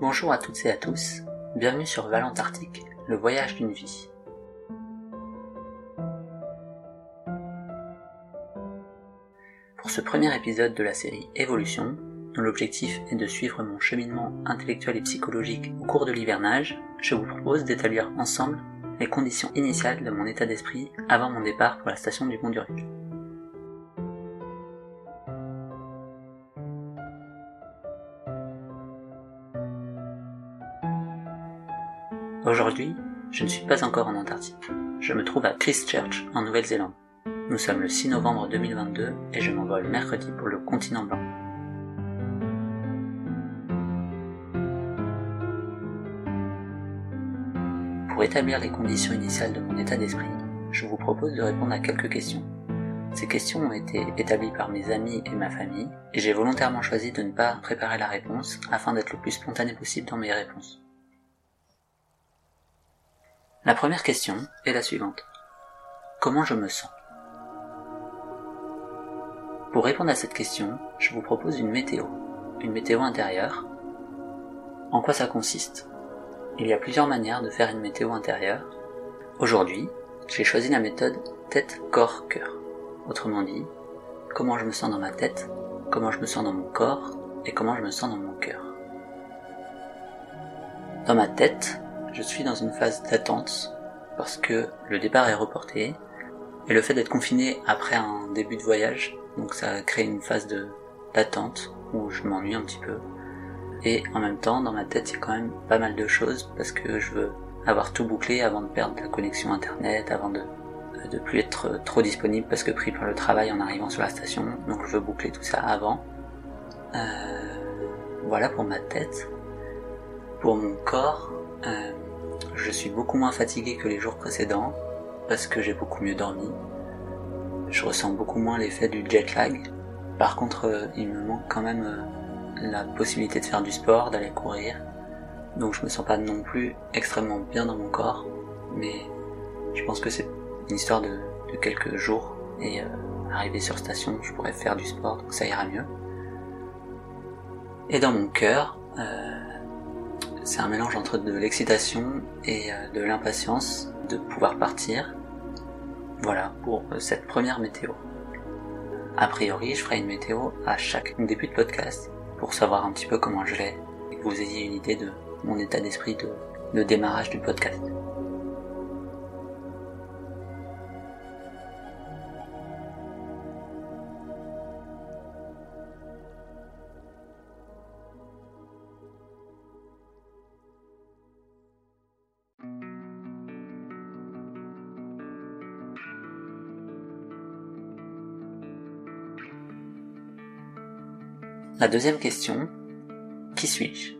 Bonjour à toutes et à tous, bienvenue sur Valentarctique, le voyage d'une vie. Pour ce premier épisode de la série Évolution, dont l'objectif est de suivre mon cheminement intellectuel et psychologique au cours de l'hivernage, je vous propose d'établir ensemble les conditions initiales de mon état d'esprit avant mon départ pour la station du Mont Duril. Aujourd'hui, je ne suis pas encore en Antarctique. Je me trouve à Christchurch, en Nouvelle-Zélande. Nous sommes le 6 novembre 2022 et je m'envole mercredi pour le continent blanc. Pour établir les conditions initiales de mon état d'esprit, je vous propose de répondre à quelques questions. Ces questions ont été établies par mes amis et ma famille, et j'ai volontairement choisi de ne pas préparer la réponse afin d'être le plus spontané possible dans mes réponses. La première question est la suivante. Comment je me sens? Pour répondre à cette question, je vous propose une météo, une météo intérieure. En quoi ça consiste? Il y a plusieurs manières de faire une météo intérieure. Aujourd'hui, j'ai choisi la méthode tête-corps-cœur. Autrement dit, comment je me sens dans ma tête, comment je me sens dans mon corps et comment je me sens dans mon cœur. Dans ma tête, je suis dans une phase d'attente parce que le départ est reporté et le fait d'être confiné après un début de voyage, donc ça crée une phase d'attente où je m'ennuie un petit peu. Et en même temps, dans ma tête, il y a quand même pas mal de choses parce que je veux avoir tout bouclé avant de perdre la connexion internet, avant de de plus être trop disponible parce que pris par le travail en arrivant sur la station. Donc je veux boucler tout ça avant. Euh, voilà pour ma tête. Pour mon corps, euh, je suis beaucoup moins fatigué que les jours précédents parce que j'ai beaucoup mieux dormi. Je ressens beaucoup moins l'effet du jet lag. Par contre, euh, il me manque quand même euh, la possibilité de faire du sport, d'aller courir. Donc je me sens pas non plus extrêmement bien dans mon corps, mais je pense que c'est une histoire de, quelques jours et euh, arrivé sur station, je pourrais faire du sport, donc ça ira mieux. Et dans mon cœur, c'est un mélange entre de l'excitation et euh, de l'impatience de pouvoir partir. Voilà pour euh, cette première météo. A priori, je ferai une météo à chaque début de podcast pour savoir un petit peu comment je l'ai et que vous ayez une idée de mon état d'esprit de, de démarrage du podcast. La deuxième question, qui suis-je?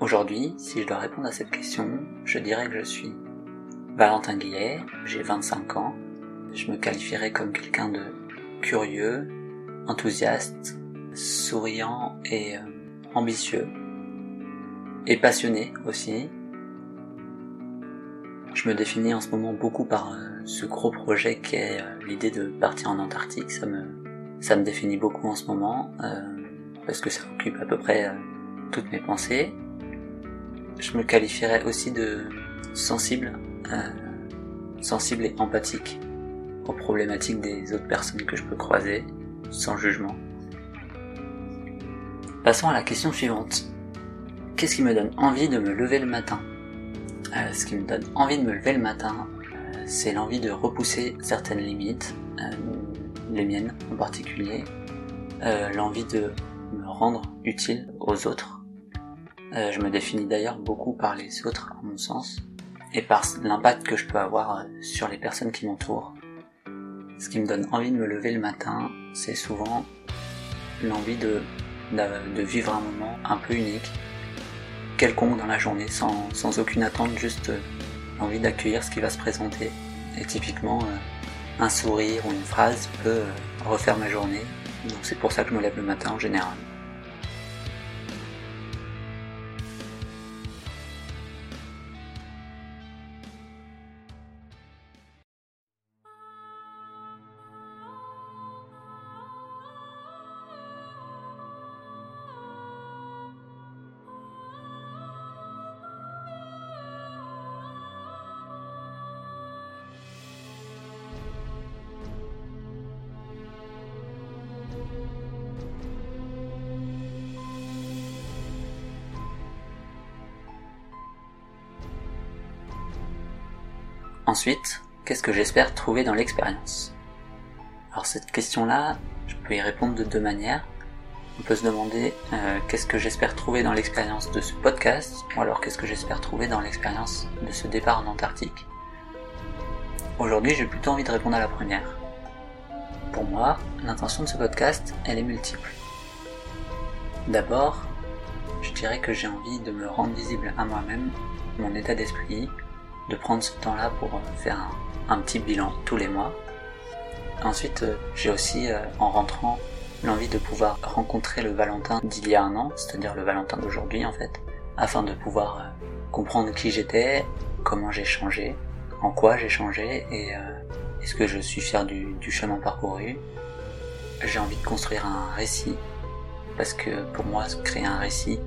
Aujourd'hui, si je dois répondre à cette question, je dirais que je suis Valentin Guillet, j'ai 25 ans, je me qualifierais comme quelqu'un de curieux, enthousiaste, souriant et euh, ambitieux, et passionné aussi. Je me définis en ce moment beaucoup par euh, ce gros projet qui est euh, l'idée de partir en Antarctique, ça me, ça me définit beaucoup en ce moment parce que ça occupe à peu près euh, toutes mes pensées. Je me qualifierais aussi de sensible, euh, sensible et empathique aux problématiques des autres personnes que je peux croiser, sans jugement. Passons à la question suivante. Qu'est-ce qui me donne envie de me lever le matin? Euh, Ce qui me donne envie de me lever le matin, c'est l'envie de repousser certaines limites, les miennes en particulier, l'envie de me rendre utile aux autres. Euh, je me définis d'ailleurs beaucoup par les autres, à mon sens, et par l'impact que je peux avoir euh, sur les personnes qui m'entourent. Ce qui me donne envie de me lever le matin, c'est souvent l'envie de, de, vivre un moment un peu unique, quelconque dans la journée, sans, sans aucune attente, juste euh, envie d'accueillir ce qui va se présenter. Et typiquement, un sourire ou une phrase peut refaire ma journée donc c'est pour ça que je me lève le matin en général. Ensuite, qu'est-ce que j'espère trouver dans l'expérience? Alors cette question-là, je peux y répondre de deux manières. On peut se demander euh, qu'est-ce que j'espère trouver dans l'expérience de ce podcast, ou alors qu'est-ce que j'espère trouver dans l'expérience de ce départ en Antarctique? Aujourd'hui, j'ai plutôt envie de répondre à la première. Pour moi, l'intention de ce podcast, elle est multiple. D'abord, je dirais que j'ai envie de me rendre visible à moi-même, mon état d'esprit, de prendre ce temps-là pour euh, faire un, petit bilan tous les mois. Ensuite, euh, j'ai aussi, en rentrant l'envie de pouvoir rencontrer le Valentin d'il y a un an, c'est-à-dire le Valentin d'aujourd'hui en fait, afin de pouvoir euh, comprendre qui j'étais, comment j'ai changé, en quoi j'ai changé et euh, est-ce que je suis fier du, chemin parcouru. J'ai envie de construire un récit parce que pour moi créer un récit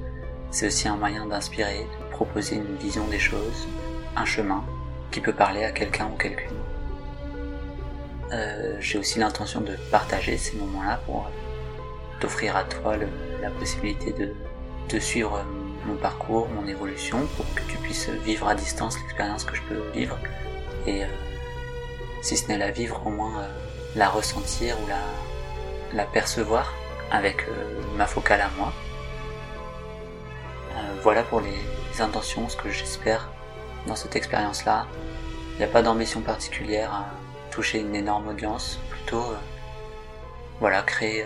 c'est aussi un moyen d'inspirer, de proposer une vision des choses, un chemin qui peut parler à quelqu'un ou quelqu'une. Euh, j'ai aussi l'intention de partager ces moments-là pour t'offrir à toi la possibilité de, de suivre mon parcours, mon évolution, pour que tu puisses vivre à distance l'expérience que je peux vivre. Et euh, si ce n'est la vivre, au moins euh, la ressentir ou la, percevoir avec euh, ma focale à moi. voilà pour les, intentions, ce que j'espère dans cette expérience-là. Il n'y a pas d'ambition particulière à toucher une énorme audience, plutôt voilà, créer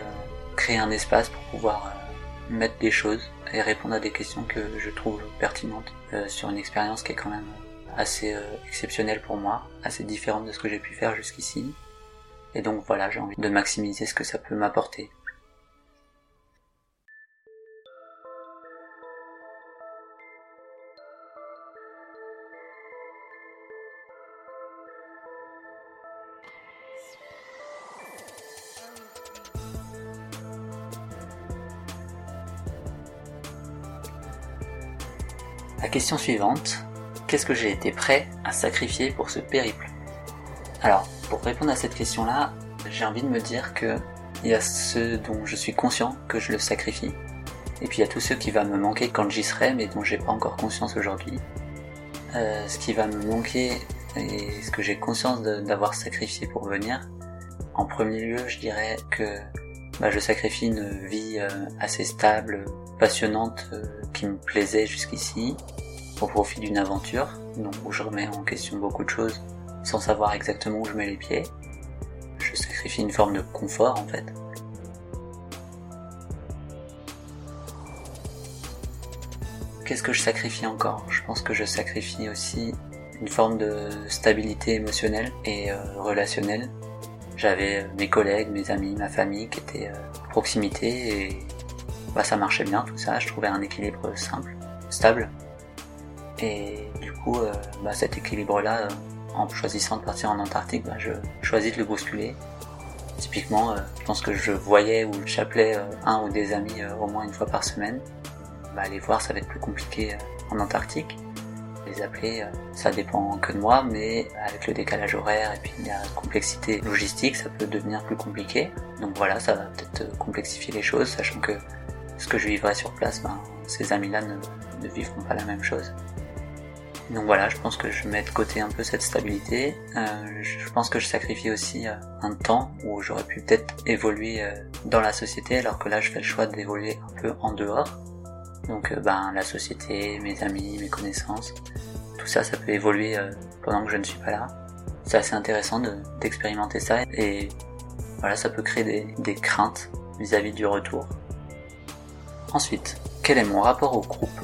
créer un espace pour pouvoir euh, mettre des choses et répondre à des questions que je trouve pertinentes euh, sur une expérience qui est quand même assez euh, exceptionnelle pour moi, assez différente de ce que j'ai pu faire jusqu'ici. Et donc voilà, j'ai envie de maximiser ce que ça peut m'apporter. Question suivante, qu'est-ce que j'ai été prêt à sacrifier pour ce périple? Alors, pour répondre à cette question-là, j'ai envie de me dire que il y a ceux dont je suis conscient que je le sacrifie, et puis il y a tous ceux qui vont me manquer quand j'y serai, mais dont j'ai pas encore conscience aujourd'hui. Euh, ce qui va me manquer et ce que j'ai conscience d'avoir sacrifié pour venir, en premier lieu, je dirais que bah, je sacrifie une vie euh, assez stable, passionnante, euh, qui me plaisait jusqu'ici, au profit d'une aventure, donc où je remets en question beaucoup de choses sans savoir exactement où je mets les pieds. Je sacrifie une forme de confort en fait. Qu'est-ce que je sacrifie encore? Je pense que je sacrifie aussi une forme de stabilité émotionnelle et euh, relationnelle. J'avais euh, mes collègues, mes amis, ma famille qui étaient euh, à proximité et bah, ça marchait bien tout ça. Je trouvais un équilibre simple, stable. Et du coup, euh, bah, cet équilibre-là, euh, en choisissant de partir en Antarctique, bah, je choisis de le bousculer. Typiquement, euh, je pense que je voyais ou j'appelais un ou des amis au moins une fois par semaine. Bah, les voir, ça va être plus compliqué en Antarctique. Les appeler, ça dépend que de moi, mais avec le décalage horaire et puis la complexité logistique, ça peut devenir plus compliqué. Donc voilà, ça va peut-être complexifier les choses, sachant que ce que je vivrai sur place, ben, ces amis-là ne vivront pas la même chose. Donc voilà, je pense que je mets de côté un peu cette stabilité. Euh, je pense que je sacrifie aussi euh, un temps où j'aurais pu peut-être évoluer euh, dans la société, alors que là je fais le choix d'évoluer un peu en dehors. Donc ben la société, mes amis, mes connaissances, tout ça, ça peut évoluer pendant que je ne suis pas là. C'est assez intéressant d'expérimenter ça et voilà, ça peut créer des, des craintes vis-à-vis -vis du retour. Ensuite, quel est mon rapport au groupe?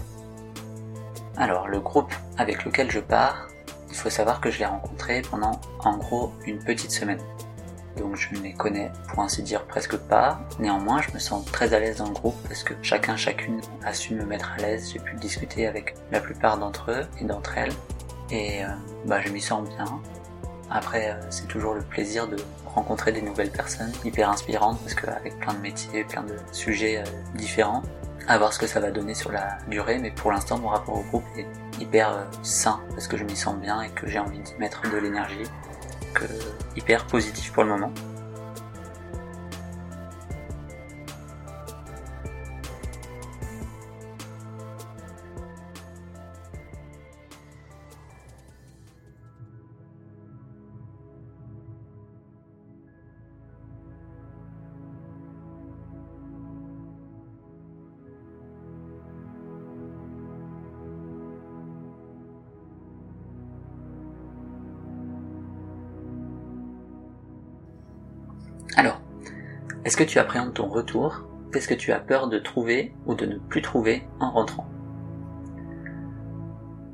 Alors, le groupe avec lequel je pars, il faut savoir que je l'ai rencontré pendant en gros une petite semaine. Donc je ne les connais pour ainsi dire presque pas. Néanmoins, je me sens très à l'aise dans le groupe parce que chacun, chacune a su me mettre à l'aise. J'ai pu discuter avec la plupart d'entre eux et d'entre elles. Et euh, bah, je m'y sens bien. Après, euh, c'est toujours le plaisir de rencontrer des nouvelles personnes hyper inspirantes parce qu'avec plein de métiers, plein de sujets euh, différents, à voir ce que ça va donner sur la durée, mais pour l'instant mon rapport au groupe est hyper euh, sain parce que je m'y sens bien et que j'ai envie d'y mettre de l'énergie, que hyper positif pour le moment. Alors, est-ce que tu appréhendes ton retour? Qu'est-ce que tu as peur de trouver ou de ne plus trouver en rentrant?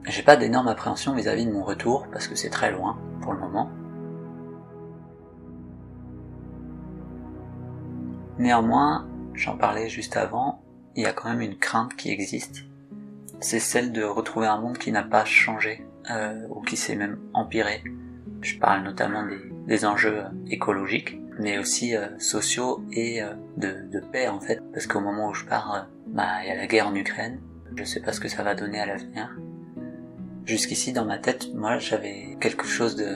J'ai pas d'énorme appréhension vis-à-vis de mon retour parce que c'est très loin pour le moment. Néanmoins, j'en parlais juste avant, il y a quand même une crainte qui existe. C'est celle de retrouver un monde qui n'a pas changé euh, ou qui s'est même empiré. Je parle notamment des enjeux écologiques mais aussi euh, sociaux et euh, de, de, paix en fait. Parce qu'au moment où je pars, euh, bah il y a la guerre en Ukraine. Je sais pas ce que ça va donner à l'avenir. Jusqu'ici dans ma tête, moi j'avais quelque chose de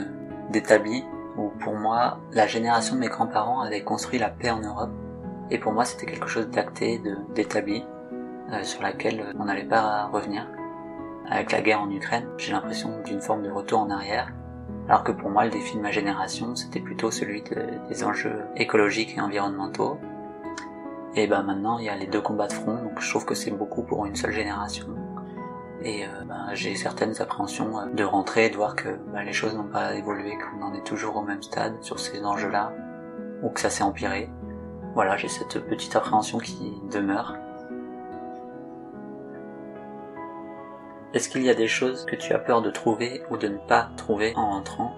d'établi où pour moi la génération de mes grands-parents avait construit la paix en Europe et pour moi c'était quelque chose d'acté, d'établi sur laquelle on n'allait pas revenir. Avec la guerre en Ukraine, j'ai l'impression d'une forme de retour en arrière alors que pour moi, le défi de ma génération, c'était plutôt celui des enjeux écologiques et environnementaux. Et ben maintenant, il y a les deux combats de front, donc je trouve que c'est beaucoup pour une seule génération. Et euh, ben, j'ai certaines appréhensions euh, de rentrer et de voir que ben, les choses n'ont pas évolué, qu'on en est toujours au même stade sur ces enjeux-là, ou que ça s'est empiré. Voilà, j'ai cette petite appréhension qui demeure. Est-ce qu'il y a des choses que tu as peur de trouver ou de ne pas trouver en rentrant?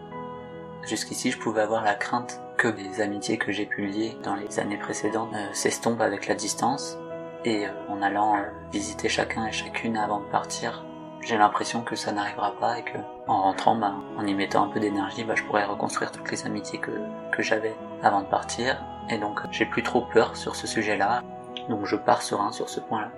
Jusqu'ici, je pouvais avoir la crainte que les amitiés que j'ai pu lier dans les années précédentes euh, s'estompent avec la distance. Et euh, en allant euh, visiter chacun et chacune avant de partir, j'ai l'impression que ça n'arrivera pas et que en rentrant, bah, en y mettant un peu d'énergie, bah, je pourrais reconstruire toutes les amitiés que, que j'avais avant de partir. Et donc, j'ai plus trop peur sur ce sujet-là. Donc, je pars serein sur ce point-là.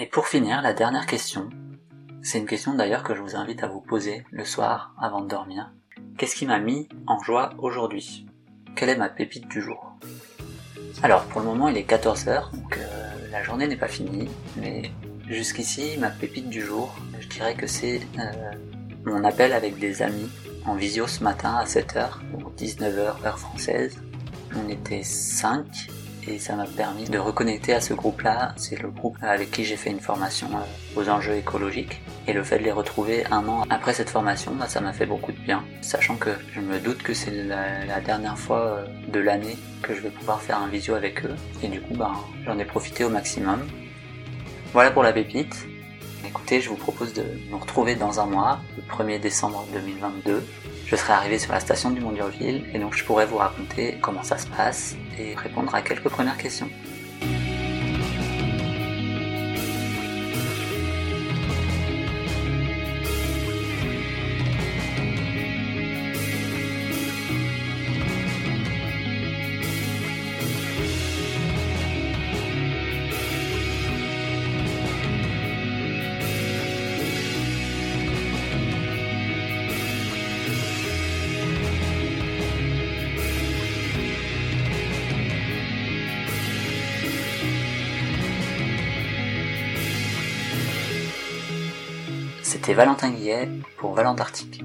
Et pour finir, la dernière question. C'est une question d'ailleurs que je vous invite à vous poser le soir avant de dormir. Qu'est-ce qui m'a mis en joie aujourd'hui? Quelle est ma pépite du jour? Alors pour le moment il est 14h, donc euh, la journée n'est pas finie, mais jusqu'ici ma pépite du jour, je dirais que c'est euh, mon appel avec des amis en visio ce matin à 7h, donc 19h heure française. On était 5 et ça m'a permis de reconnecter à ce groupe-là. C'est le groupe avec qui j'ai fait une formation euh, aux enjeux écologiques. Et le fait de les retrouver un an après cette formation, bah, ça m'a fait beaucoup de bien. Sachant que je me doute que c'est la, dernière fois euh, de l'année que je vais pouvoir faire un visio avec eux. Et du coup, bah, j'en ai profité au maximum. Voilà pour la pépite. Écoutez, je vous propose de nous retrouver dans un mois, le 1er décembre 2022, je serai arrivé sur la station du Mont-Durville et donc je pourrai vous raconter comment ça se passe et répondre à quelques premières questions. C'était Valentin Guillet pour Valentartique.